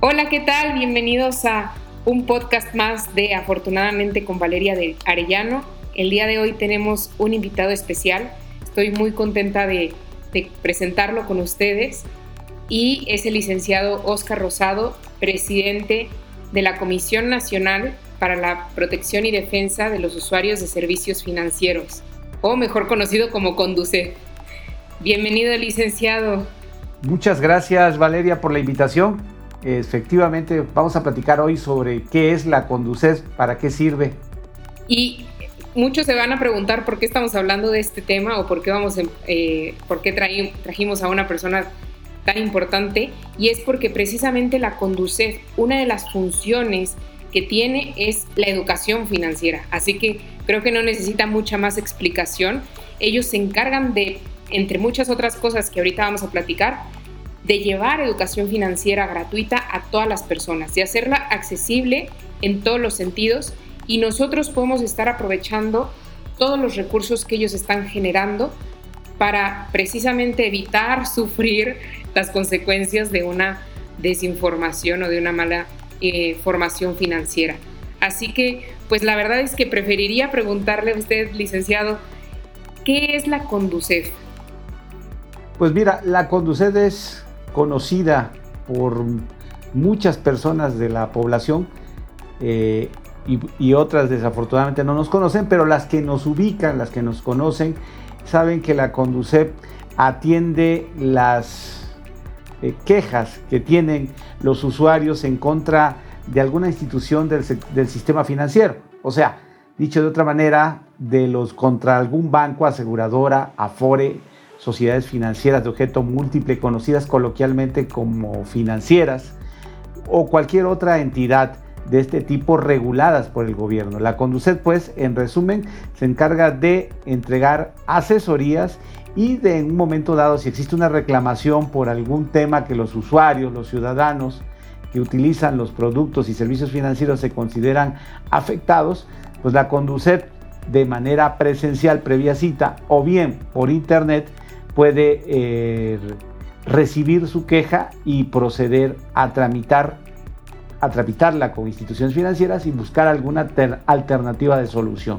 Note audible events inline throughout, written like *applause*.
Hola, ¿qué tal? Bienvenidos a un podcast más de Afortunadamente con Valeria de Arellano. El día de hoy tenemos un invitado especial. Estoy muy contenta de, presentarlo con ustedes y es el licenciado Oscar Rosado, presidente de la Comisión Nacional para la Protección y Defensa de los Usuarios de Servicios Financieros, o mejor conocido como Conduce. Bienvenido, licenciado. Muchas gracias, Valeria, por la invitación. Efectivamente, vamos a platicar hoy sobre qué es la Conduces, para qué sirve. Y muchos se van a preguntar por qué estamos hablando de este tema o por qué, vamos, eh, por qué trajimos a una persona tan importante. Y es porque precisamente la Conducef, una de las funciones que tiene es la educación financiera. Así que creo que no necesita mucha más explicación. Ellos se encargan de, entre muchas otras cosas que ahorita vamos a platicar, de llevar educación financiera gratuita a todas las personas, de hacerla accesible en todos los sentidos y nosotros podemos estar aprovechando todos los recursos que ellos están generando para precisamente evitar *laughs* sufrir las consecuencias de una desinformación o de una mala eh, formación financiera. Así que, pues la verdad es que preferiría preguntarle a usted, licenciado, ¿qué es la Conducef? Pues mira, la Conducef es conocida por muchas personas de la población eh, y, otras desafortunadamente no nos conocen, pero las que nos ubican, las que nos conocen, saben que la Conducef atiende las eh, quejas que tienen los usuarios en contra de alguna institución del, del, sistema financiero. O sea, dicho de otra manera, de los contra algún banco, aseguradora, afore, sociedades financieras de objeto múltiple, conocidas coloquialmente como financieras, o cualquier otra entidad de este tipo reguladas por el gobierno. La Conducet, pues, en resumen, se encarga de entregar asesorías y de en un momento dado, si existe una reclamación por algún tema que los usuarios, los ciudadanos que utilizan los productos y servicios financieros se consideran afectados, pues la Conducet de manera presencial previa cita o bien por internet puede eh, recibir su queja y proceder a tramitar a tramitarla con instituciones financieras y buscar alguna alternativa de solución.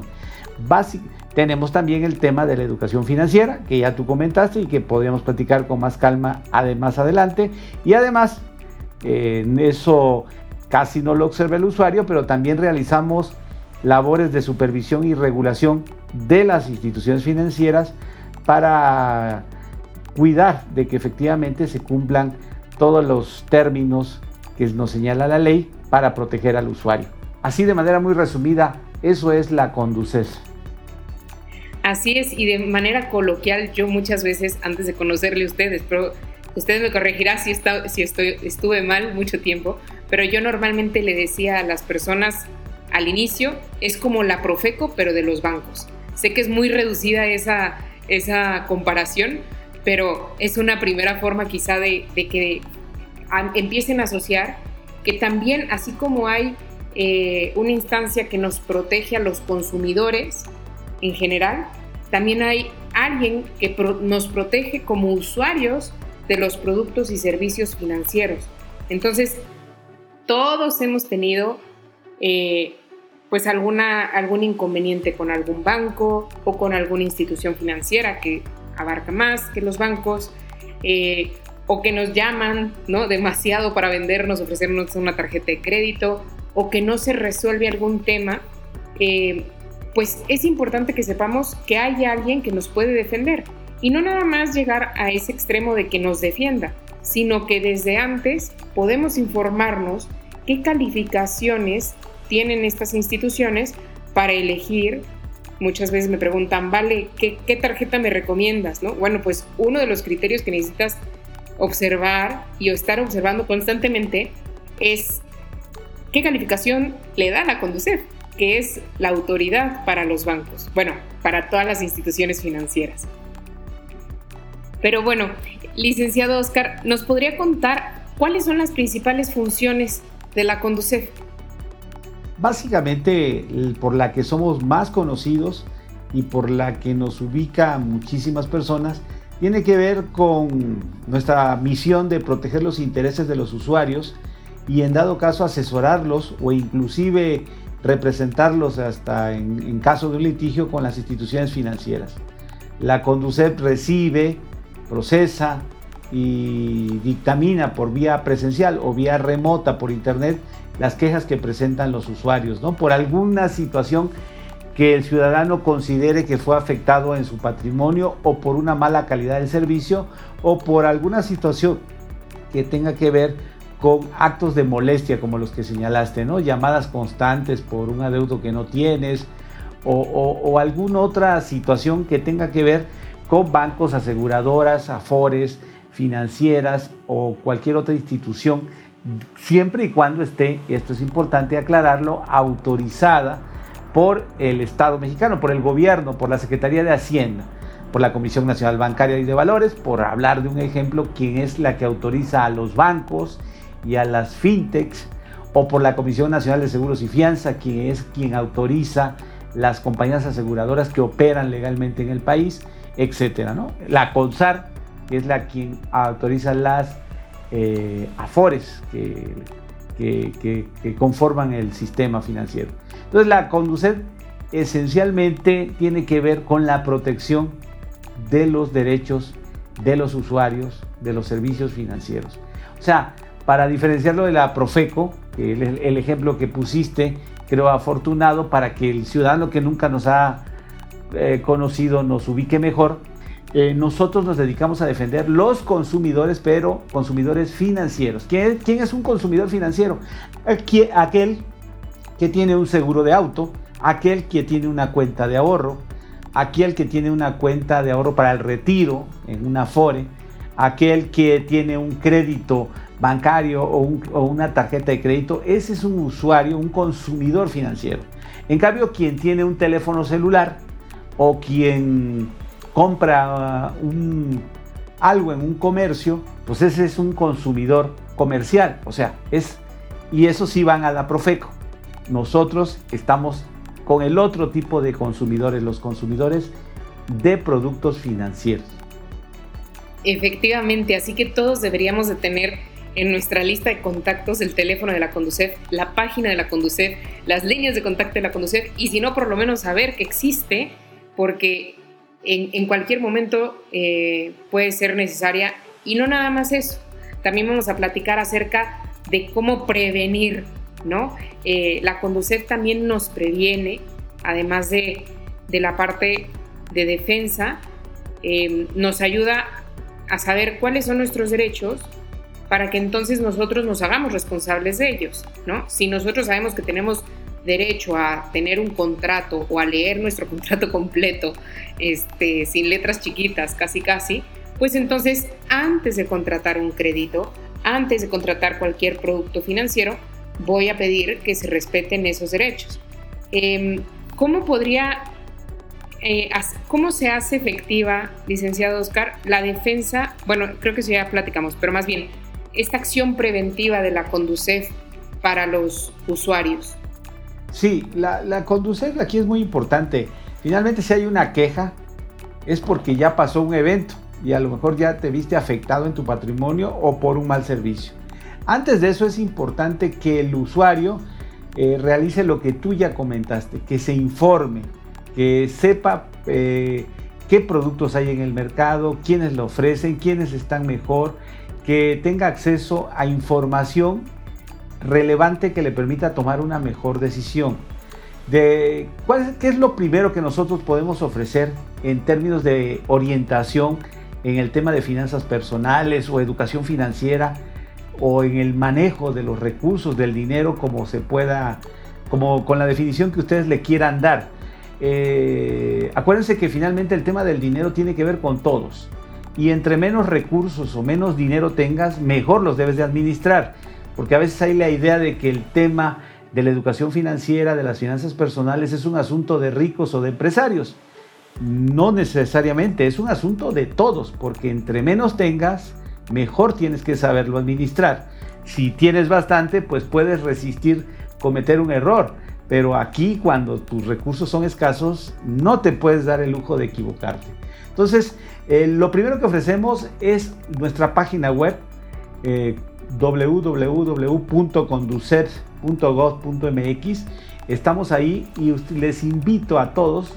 tenemos también el tema de la educación financiera, que ya tú comentaste y que podríamos platicar con más calma además adelante. Y además, en eso casi no lo observa el usuario, pero también realizamos labores de supervisión y regulación de las instituciones financieras para cuidar de que efectivamente se cumplan todos los términos que nos señala la ley para proteger al usuario. Así de manera muy resumida, eso es la conduces. Así es, y de manera coloquial, yo muchas veces, antes de conocerle a ustedes, pero ustedes me corregirán si, si estoy, estuve mal mucho tiempo, pero yo normalmente le decía a las personas al inicio, es como la Profeco, pero de los bancos. Sé que es muy reducida esa, esa comparación, pero es una primera forma quizá de, que empiecen a asociar que también, así como hay eh, una instancia que nos protege a los consumidores en general, también hay alguien que nos protege como usuarios de los productos y servicios financieros. Entonces, todos hemos tenido eh, pues alguna, algún inconveniente con algún banco o con alguna institución financiera que abarca más que los bancos, eh, o que nos llaman ¿no? demasiado para vendernos, ofrecernos una tarjeta de crédito, o que no se resuelve algún tema, eh, pues es importante que sepamos que hay alguien que nos puede defender. Y no nada más llegar a ese extremo de que nos defienda, sino que desde antes podemos informarnos qué calificaciones tienen estas instituciones para elegir. Muchas veces me preguntan, vale, ¿qué, tarjeta me recomiendas? ¿no? Bueno, pues uno de los criterios que necesitas observar y estar observando constantemente es qué calificación le dan a conducir, que es la autoridad para los bancos, bueno, para todas las instituciones financieras. Pero bueno, licenciado Oscar, ¿nos podría contar cuáles son las principales funciones de la Conducef? Básicamente por la que somos más conocidos y por la que nos ubica muchísimas personas, tiene que ver con nuestra misión de proteger los intereses de los usuarios y en dado caso asesorarlos o inclusive representarlos hasta en, caso de un litigio con las instituciones financieras. La Conducep recibe, procesa y dictamina por vía presencial o vía remota por internet las quejas que presentan los usuarios, ¿no? Por alguna situación que el ciudadano considere que fue afectado en su patrimonio o por una mala calidad del servicio o por alguna situación que tenga que ver con actos de molestia como los que señalaste, ¿no? Llamadas constantes por un adeudo que no tienes o, alguna otra situación que tenga que ver con bancos, aseguradoras, afores, financieras o cualquier otra institución, siempre y cuando esté, esto es importante aclararlo, autorizada por el Estado mexicano, por el gobierno, por la Secretaría de Hacienda, por la Comisión Nacional Bancaria y de Valores, por hablar de un ejemplo, quien es la que autoriza a los bancos y a las fintechs, o por la Comisión Nacional de Seguros y Fianza, quien es quien autoriza las compañías aseguradoras que operan legalmente en el país, etcétera, ¿no? La CONSAR, que es la quien autoriza las eh, AFORES que, que, conforman el sistema financiero. Entonces, la CONDUCET esencialmente tiene que ver con la protección de los derechos de los usuarios de los servicios financieros. O sea, para diferenciarlo de la Profeco, el, el ejemplo que pusiste, creo afortunado para que el ciudadano que nunca nos ha eh, conocido nos ubique mejor. Eh, nosotros nos dedicamos a defender los consumidores, pero consumidores financieros. ¿Quién, quién es un consumidor financiero? aquel que tiene un seguro de auto, aquel que tiene una cuenta de ahorro, aquel que tiene una cuenta de ahorro para el retiro en una FORE, aquel que tiene un crédito bancario o, una tarjeta de crédito, ese es un usuario, un consumidor financiero. En cambio, quien tiene un teléfono celular o quien compra uh, algo en un comercio, pues ese es un consumidor comercial. O sea, es, y eso sí van a la Profeco. Nosotros estamos con el otro tipo de consumidores, los consumidores de productos financieros. Efectivamente, así que todos deberíamos de tener en nuestra lista de contactos el teléfono de la Conducef, la página de la Conducef, las líneas de contacto de la Conducef y si no, por lo menos saber que existe, porque en, cualquier momento eh, puede ser necesaria. Y no nada más eso, también vamos a platicar acerca de cómo prevenir, ¿no? Eh, la Conducef también nos previene, además de, la parte de defensa, eh, nos ayuda a saber cuáles son nuestros derechos para que entonces nosotros nos hagamos responsables de ellos, ¿no? Si nosotros sabemos que tenemos derecho a tener un contrato o a leer nuestro *laughs* contrato completo, este, sin letras chiquitas, casi casi, pues entonces antes de contratar un crédito, antes de contratar cualquier producto financiero, voy a pedir que se respeten esos derechos. Em, ¿Cómo podría, eh, cómo se hace efectiva, licenciado Oscar, la defensa? Bueno, creo que eso ya platicamos, pero más bien, esta acción preventiva de la Conducef para los usuarios? Sí, la, la aquí es muy importante. Finalmente, si hay una queja, es porque ya pasó un evento y a lo mejor ya te viste afectado en tu patrimonio o por un mal servicio. Antes de eso es importante que el usuario eh, realice lo que tú ya comentaste, que se informe, que sepa eh, qué productos hay en el mercado, quiénes lo ofrecen, quiénes están mejor, que tenga acceso a información relevante que le permita tomar una mejor decisión. De, ¿cuál ¿Qué es lo primero que nosotros podemos ofrecer en términos de orientación en el tema de finanzas personales o educación financiera o en el manejo de los recursos del dinero como se pueda, como con la definición que ustedes le quieran dar? Eh, acuérdense que finalmente el tema del dinero tiene que ver con todos y entre menos recursos o menos dinero tengas, mejor los debes de administrar. Porque a veces hay la idea de que el tema de la educación financiera, de las finanzas personales, es un asunto de ricos o de empresarios. No necesariamente, es un asunto de todos, porque entre menos tengas, mejor tienes que saberlo administrar. Si tienes bastante, pues puedes resistir cometer un error. Pero aquí, cuando tus recursos son escasos, no te puedes dar el lujo de equivocarte. Entonces, eh, lo primero que ofrecemos es nuestra página web, eh, www.conducer.gov.mx. Estamos ahí y les invito a todos,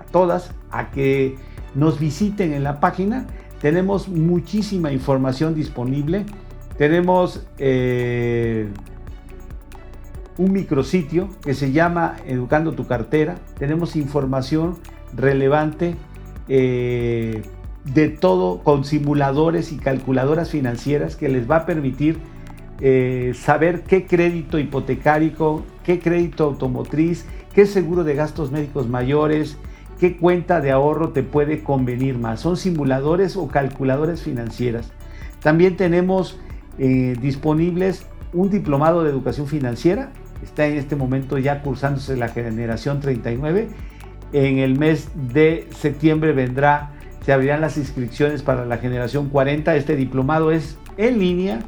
a todas, a que nos visiten en la página. Tenemos muchísima información disponible. Tenemos eh, un micrositio que se llama Educando tu cartera. Tenemos información relevante eh, de todo con simuladores y calculadoras financieras que les va a permitir eh, saber qué crédito hipotecario, qué crédito automotriz, qué seguro de gastos médicos mayores, qué cuenta de ahorro te puede convenir más. Son simuladores o calculadoras financieras. También tenemos eh, disponibles un diplomado de educación financiera. Está en este momento ya cursándose la generación 39. En el mes de septiembre vendrá, se abrirán las inscripciones para la generación 40. Este diplomado es en línea,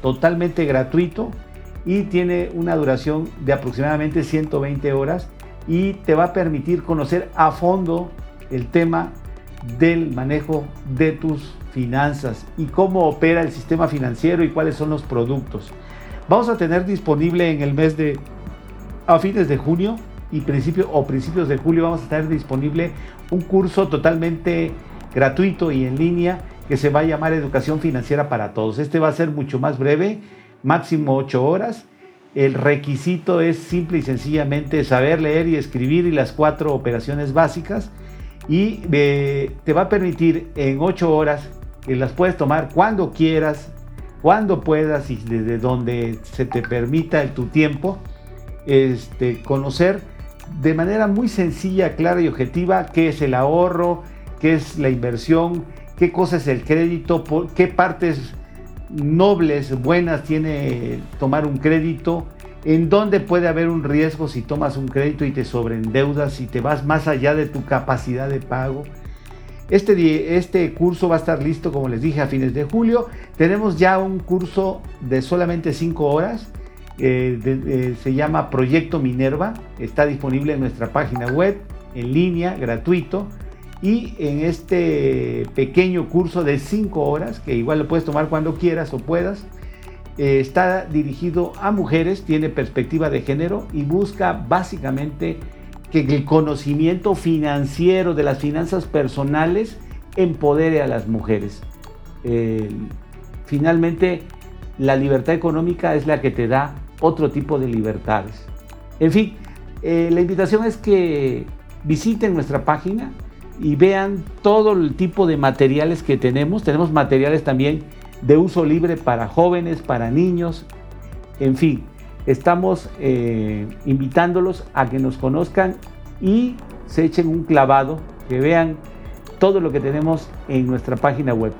totalmente gratuito y tiene una duración de aproximadamente 120 horas y te va a permitir conocer a fondo el tema del manejo de tus finanzas y cómo opera el sistema financiero y cuáles son los productos. Vamos a tener disponible en el mes de a fines de junio y principio o principios de julio vamos a tener disponible un curso totalmente gratuito y en línea que se va a llamar Educación Financiera para Todos. Este va a ser mucho más breve, máximo 8 horas el requisito es simple y sencillamente saber leer y escribir y las cuatro operaciones básicas y eh, te va a permitir en ocho horas que las puedes tomar cuando quieras, cuando puedas y desde donde se te permita tu tiempo, este, conocer de manera muy sencilla, clara y objetiva qué es el ahorro, qué es la inversión, qué cosa es el crédito, por, qué partes nobles, buenas tiene tomar un crédito, en dónde puede haber un riesgo si tomas un crédito y te sobreendeudas, y te vas más allá de tu capacidad de pago. Este, este curso va a estar listo, como les dije, a fines de julio. Tenemos ya un curso de solamente 5 horas. Eh, se llama Proyecto Minerva. Está disponible en nuestra página web, en línea, gratuito. Y en este pequeño curso de 5 horas, que igual lo puedes tomar cuando quieras o puedas, eh, está dirigido a mujeres, tiene perspectiva de género y busca básicamente que el conocimiento financiero de las finanzas personales empodere a las mujeres. finalmente, la libertad económica es la que te da otro tipo de libertades. En fin, eh, la invitación es que visiten nuestra página, y vean todo el tipo de materiales que tenemos. Tenemos materiales también de uso libre para jóvenes, para niños, en fin, estamos eh, invitándolos a que nos conozcan y se echen un clavado, que vean todo lo que tenemos en nuestra página web.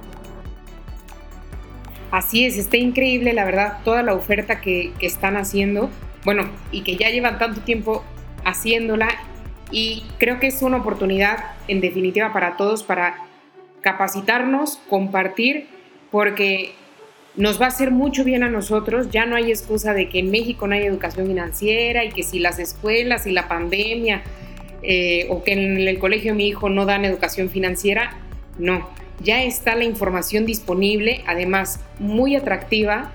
Así es, está increíble, la verdad, toda la oferta que, están haciendo, bueno, y que ya llevan tanto tiempo haciéndola y creo que es una oportunidad en definitiva para todos para capacitarnos, compartir, porque nos va a hacer mucho bien a nosotros. Ya no hay excusa de que en México no hay educación financiera y que si las escuelas y la pandemia eh, o que en el colegio de mi hijo no dan educación financiera. No, ya está la información disponible, además muy atractiva.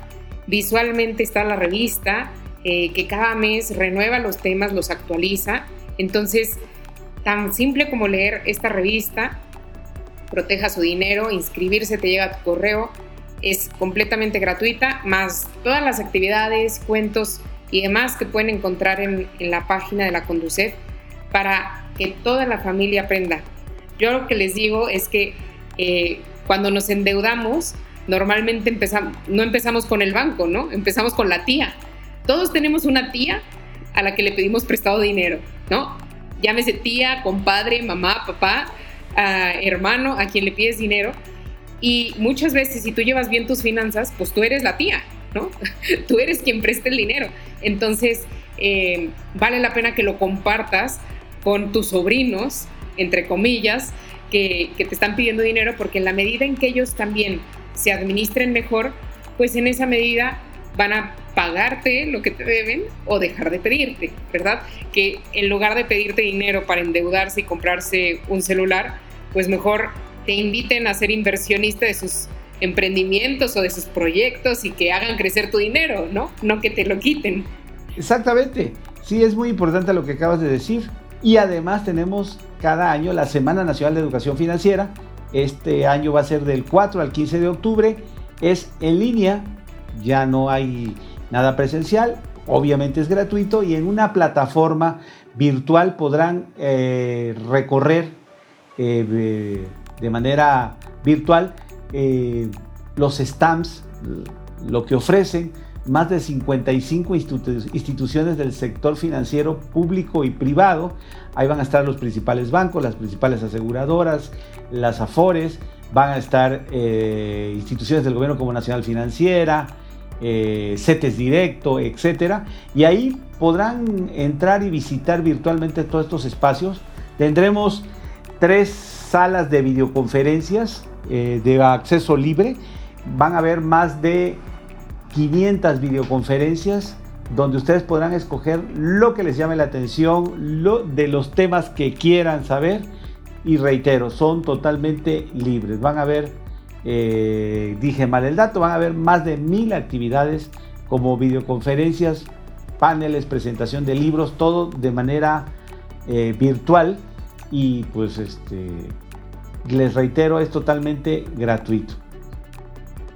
Visualmente está la revista eh, que cada mes renueva los temas, los actualiza entonces, tan simple como leer esta revista, proteja su dinero, inscribirse te llega a tu correo, es completamente gratuita, más todas las actividades, cuentos y demás que pueden encontrar en, la página de la Conducet para que toda la familia aprenda. Yo lo que les digo es que eh, cuando nos endeudamos, normalmente no empezamos con el banco, ¿no? Empezamos con la tía. Todos tenemos una tía a la que le pedimos prestado dinero, ¿no? Llámese tía, compadre, mamá, papá, hermano, a quien le pides dinero. Y muchas veces, si tú llevas bien tus finanzas, pues tú eres la tía, ¿no? *laughs* tú eres quien presta el dinero. Entonces, eh, vale la pena que lo compartas con tus sobrinos, entre comillas, que, te están pidiendo dinero, porque en la medida en que ellos también se administren mejor, pues en esa medida van a pagarte lo que te deben o dejar de pedirte, ¿verdad? Que en lugar de pedirte dinero para endeudarse y comprarse un celular, pues mejor te inviten a ser inversionista de sus emprendimientos o de sus proyectos y que hagan crecer tu dinero, ¿no? No que te lo quiten. Exactamente. Sí, es muy importante lo que acabas de decir. Y además tenemos cada año la Semana Nacional de Educación Financiera. Este año va a ser del 4 al 15 de octubre. Es en línea, ya no hay nada presencial, obviamente es gratuito y en una plataforma virtual podrán eh, recorrer eh, de, manera virtual eh, los stamps, lo que ofrecen más de 55 instituciones del sector financiero público y privado. Ahí van a estar los principales bancos, las principales aseguradoras, las AFORES, van a estar eh, instituciones del gobierno como Nacional Financiera, eh, CETES Directo, etc. Y ahí podrán entrar y visitar virtualmente todos estos espacios. Tendremos tres salas de videoconferencias eh, de acceso libre. Van a haber más de 500 videoconferencias donde ustedes podrán escoger lo que les llame la atención, lo, de los temas que quieran saber. Y reitero, son totalmente libres. Van a ver, eh, dije mal el dato, van a haber más de mil actividades como videoconferencias, paneles, presentación de libros, todo de manera eh, virtual. Y pues este, les reitero, es totalmente gratuito.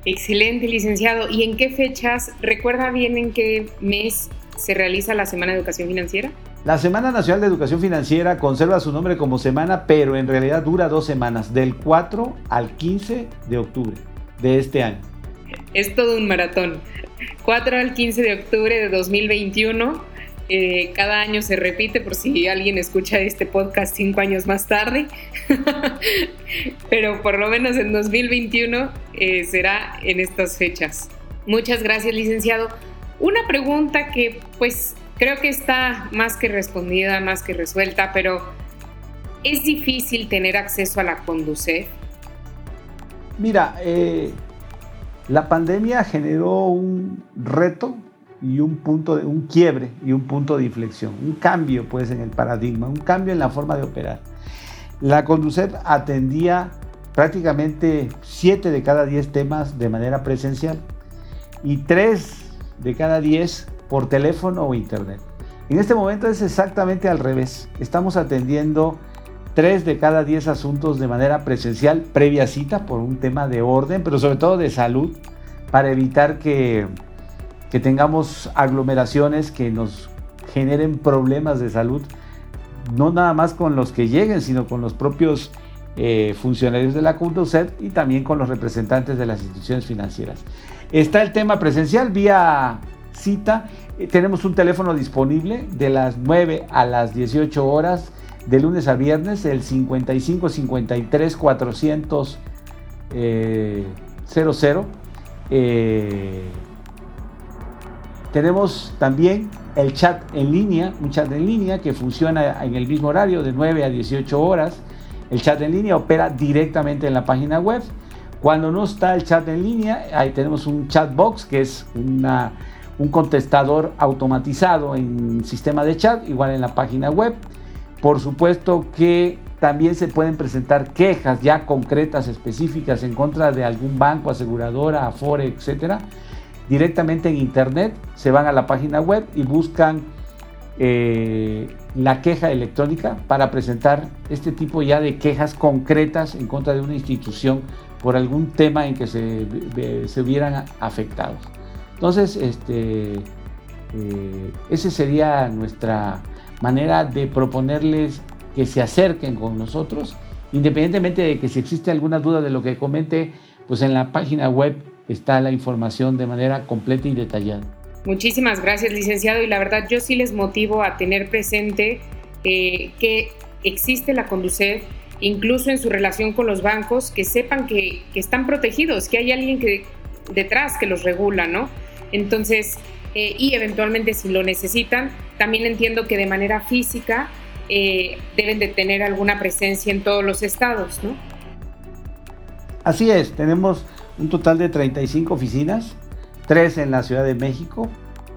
Excelente, licenciado. ¿Y en qué fechas? ¿Recuerda bien en qué mes se realiza la Semana de Educación Financiera? La Semana Nacional de Educación Financiera conserva su nombre como semana, pero en realidad dura dos semanas, del 4 al 15 de octubre de este año. Es todo un maratón. 4 al 15 de octubre de 2021 eh, cada año se repite por si alguien escucha este podcast cinco años más tarde, *laughs* pero por lo menos en 2021 eh, será en estas fechas. Muchas gracias, licenciado. Una pregunta que pues creo que está más que respondida, más que resuelta, pero ¿es difícil tener acceso a la Conducef? Mira, eh, la pandemia generó un reto y un punto de un quiebre y un punto de inflexión, un cambio pues en el paradigma, un cambio en la forma de operar. La Conducet atendía prácticamente 7 de cada 10 temas de manera presencial y 3 de cada 10 por teléfono o internet. En este momento es exactamente al revés. Estamos atendiendo 3 de cada 10 asuntos de manera presencial previa cita por un tema de orden, pero sobre todo de salud, para evitar que que tengamos aglomeraciones que nos generen problemas de salud, no nada más con los que lleguen, sino con los propios eh, funcionarios de la Conducet y también con los representantes de las instituciones financieras. Está el tema presencial vía cita. Eh, tenemos un teléfono disponible de las 9 a las 18 horas de lunes a viernes, el 55 53 400 eh, 00. Tenemos también el chat en línea, un chat en línea que funciona en el mismo horario de 9 a 18 horas. El chat en línea opera directamente en la página web. Cuando no está el chat en línea, ahí tenemos un chat box que es un contestador automatizado en sistema de chat, igual en la página web. Por supuesto que también se pueden presentar quejas ya concretas, específicas en contra de algún banco, aseguradora, afore, etcétera directamente en internet, se van a la página web y buscan eh, la queja electrónica para presentar este tipo ya de quejas concretas en contra de una institución por algún tema en que se, se hubieran afectado. Entonces, este, eh, esa sería nuestra manera de proponerles que se acerquen con nosotros, independientemente de que si existe alguna duda de lo que comente, pues en la página web está la información de manera completa y detallada. Muchísimas gracias, licenciado. Y la verdad, yo sí les motivo a tener presente eh, que existe la Conducef, incluso en su relación con los bancos, que sepan que, están protegidos, que hay alguien que detrás que los regula, ¿no? Entonces, eh, y eventualmente si lo necesitan, también entiendo que de manera física eh, deben de tener alguna presencia en todos los estados, ¿no? Así es, tenemos un total de 35 oficinas, tres en la Ciudad de México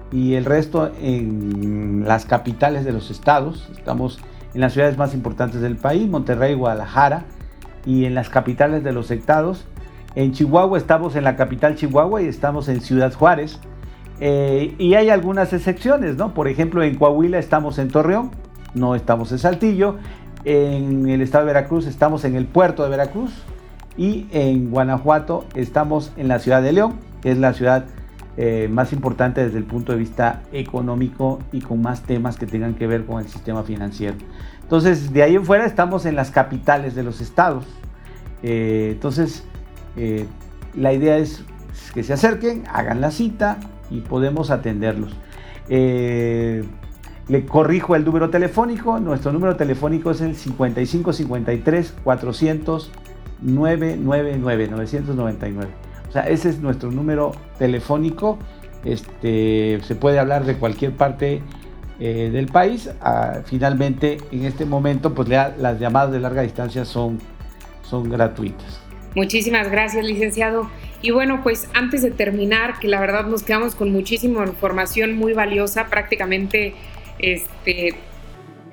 y el resto en las capitales de los estados. Estamos en las ciudades más importantes del país, Monterrey, Guadalajara, y en las capitales de los estados. En Chihuahua estamos en la capital Chihuahua y estamos en Ciudad Juárez. Eh, y hay algunas excepciones, ¿no? Por ejemplo, en Coahuila estamos en Torreón, no estamos en Saltillo. En el estado de Veracruz estamos en el puerto de Veracruz. Y en Guanajuato estamos en la ciudad de León, que es la ciudad eh, más importante desde el punto de vista económico y con más temas que tengan que ver con el sistema financiero. Entonces, de ahí en fuera estamos en las capitales de los estados. Eh, entonces, eh, la idea es que se acerquen, hagan la cita y podemos atenderlos. le corrijo el número telefónico. Nuestro número telefónico es el 5553 400 999 999. O sea, ese es nuestro número telefónico. Este, se puede hablar de cualquier parte eh, del país. Ah, finalmente, en este momento, pues las llamadas de larga distancia son, son gratuitas. Muchísimas gracias, licenciado. Y bueno, pues antes de terminar, que la verdad nos quedamos con muchísima información muy valiosa, prácticamente este,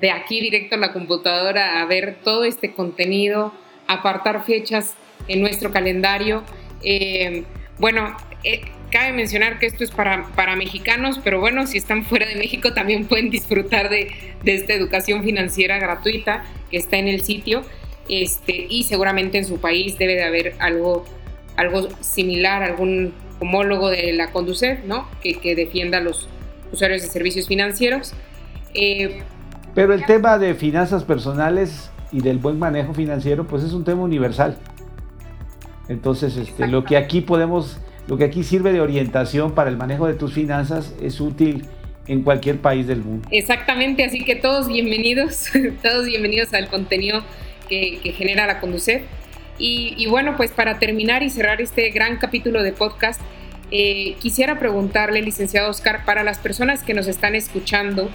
de aquí directo a la computadora a ver todo este contenido, apartar fechas en nuestro calendario eh, bueno, eh, cabe mencionar que esto es para, para mexicanos, pero bueno, si están fuera de México también pueden disfrutar de, esta educación financiera gratuita que está en el sitio. Este, y seguramente en su país debe de haber algo, algo similar, algún homólogo de la Conducef, ¿no? Que, defienda a los usuarios de servicios financieros. Eh, pero el tema de finanzas personales y del buen manejo financiero, pues es un tema universal. Entonces, este, lo que aquí podemos, lo que aquí sirve de orientación para el manejo de tus finanzas es útil en cualquier país del mundo. Exactamente, así que todos bienvenidos, *laughs* todos bienvenidos al contenido que, genera la Conducef. Y, bueno, pues para terminar y cerrar este gran capítulo de podcast, eh, quisiera preguntarle, licenciado Oscar, para las personas que nos están escuchando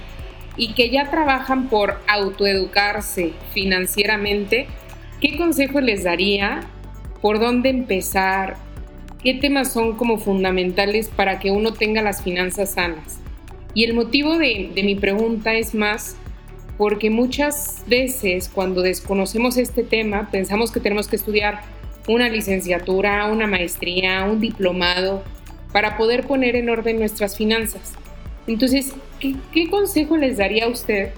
y que ya trabajan por autoeducarse financieramente, ¿qué consejo les daría por dónde empezar, qué temas son como fundamentales para que uno tenga las finanzas sanas. Y el motivo de, mi pregunta es más porque muchas veces cuando desconocemos este tema pensamos que tenemos que estudiar una licenciatura, una maestría, un diplomado para poder poner en orden nuestras finanzas. Entonces, ¿qué, consejo les daría a usted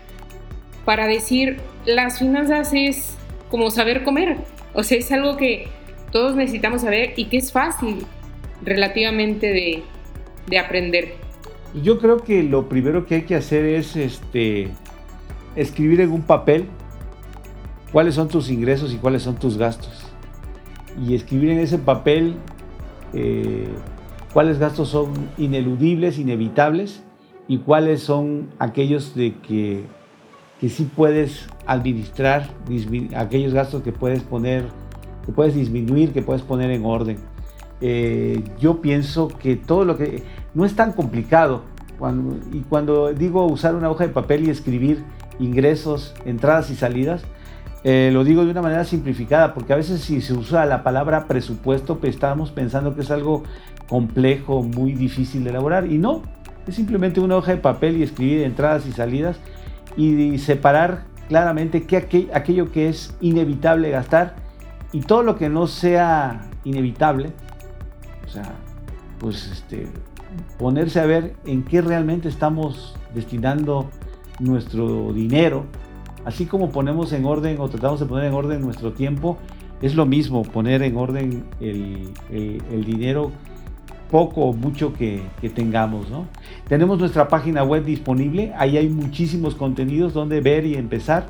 para decir las finanzas es como saber comer? O sea, es algo que todos necesitamos saber y que es fácil relativamente de, aprender. Yo creo que lo primero que hay que hacer es este, escribir en un papel cuáles son tus ingresos y cuáles son tus gastos. Y escribir en ese papel eh, cuáles gastos son ineludibles, inevitables y cuáles son aquellos de que, que sí puedes administrar, aquellos gastos que puedes poner que puedes disminuir, que puedes poner en orden. Eh, yo pienso que todo lo que... No es tan complicado. y cuando digo usar una hoja de papel y escribir ingresos, entradas y salidas, eh, lo digo de una manera simplificada, porque a veces si se usa la palabra presupuesto, pues estamos pensando que es algo complejo, muy difícil de elaborar. Y no, es simplemente una hoja de papel y escribir entradas y salidas y, separar claramente qué, aquello que es inevitable gastar y todo lo que no sea inevitable, o sea, pues este, ponerse a ver en qué realmente estamos destinando nuestro dinero, así como ponemos en orden o tratamos de poner en orden nuestro tiempo, es lo mismo poner en orden el, dinero poco o mucho que, tengamos. ¿no? Tenemos nuestra página web disponible, ahí hay muchísimos contenidos donde ver y empezar.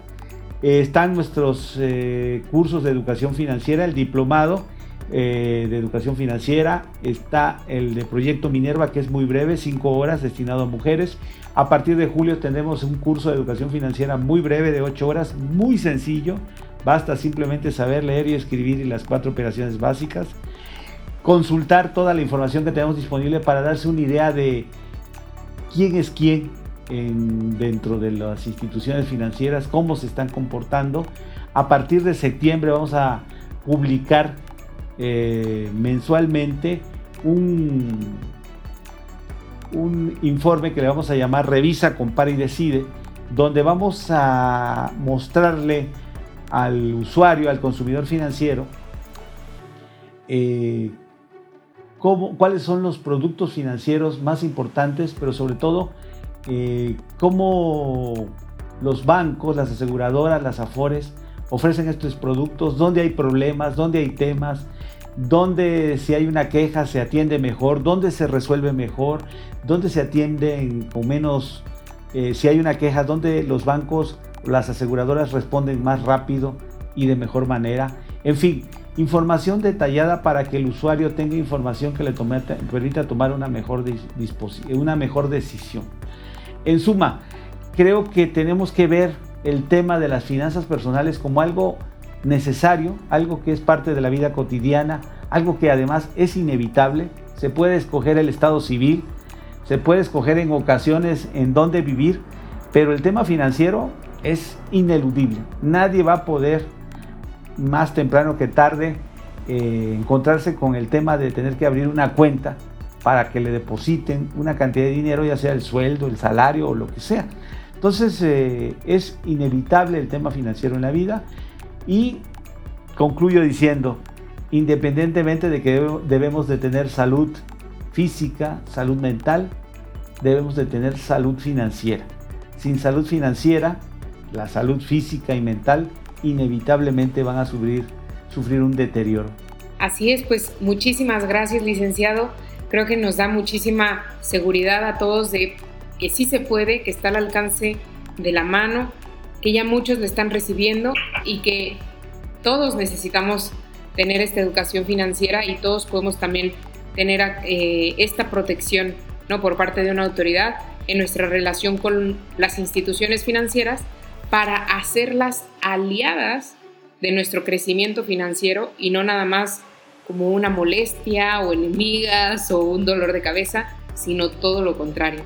Eh, están nuestros eh, cursos de educación financiera, el diplomado eh, de educación financiera, está el de Proyecto Minerva, que es muy breve, 5 horas, destinado a mujeres. A partir de julio tendremos un curso de educación financiera muy breve, de 8 horas, muy sencillo. Basta simplemente saber leer y escribir las cuatro operaciones básicas. Consultar toda la información que tenemos disponible para darse una idea de quién es quién dentro de las instituciones financieras, cómo se están comportando. A partir de septiembre vamos a publicar eh, mensualmente un, un informe que le vamos a llamar Revisa, Compara y Decide, donde vamos a mostrarle al usuario, al consumidor financiero, eh, cuáles son los productos financieros más importantes, pero sobre todo eh, cómo los bancos, las aseguradoras, las afores ofrecen estos productos, dónde hay problemas, dónde hay temas, dónde si hay una queja se atiende mejor, dónde se resuelve mejor, dónde se atiende con menos, eh, si hay una queja, dónde los bancos, las aseguradoras responden más rápido y de mejor manera. En fin, información detallada para que el usuario tenga información que le permita tomar una mejor, una mejor decisión. En suma, creo que tenemos que ver el tema de las finanzas personales como algo necesario, algo que es parte de la vida cotidiana, algo que además es inevitable. Se puede escoger el estado civil, se puede escoger en ocasiones en dónde vivir, pero el tema financiero es ineludible. Nadie va a poder más temprano que tarde eh, encontrarse con el tema de tener que abrir una cuenta para que le depositen una cantidad de dinero, ya sea el sueldo, el salario o lo que sea. Entonces eh, es inevitable el tema financiero en la vida y concluyo diciendo, independientemente de que debemos de tener salud física, salud mental, debemos de tener salud financiera. Sin salud financiera, la salud física y mental inevitablemente van a sufrir, sufrir un deterioro. Así es, pues muchísimas gracias licenciado. Creo que nos da muchísima seguridad a todos de que sí se puede, que está al alcance de la mano, que ya muchos lo están recibiendo y que todos necesitamos tener esta educación financiera y todos podemos también tener eh, esta protección ¿no? por parte de una autoridad en nuestra relación con las instituciones financieras para hacerlas aliadas de nuestro crecimiento financiero y no nada más como una molestia o enemigas o un dolor de cabeza, sino todo lo contrario.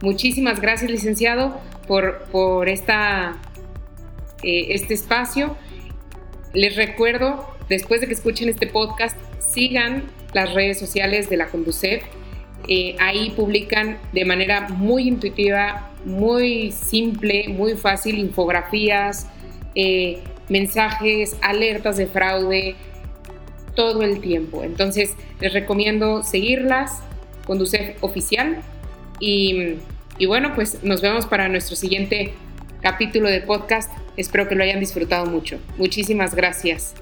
Muchísimas gracias, licenciado, por, por esta, eh, este espacio. Les recuerdo, después de que escuchen este podcast, sigan las redes sociales de la Conducef. Eh, ahí publican de manera muy intuitiva, muy simple, muy fácil, infografías, eh, mensajes, alertas de fraude, todo el tiempo. Entonces, les recomiendo seguirlas, Conducef Oficial, y, bueno, pues nos vemos para nuestro siguiente capítulo de podcast. Espero que lo hayan disfrutado mucho. Muchísimas gracias.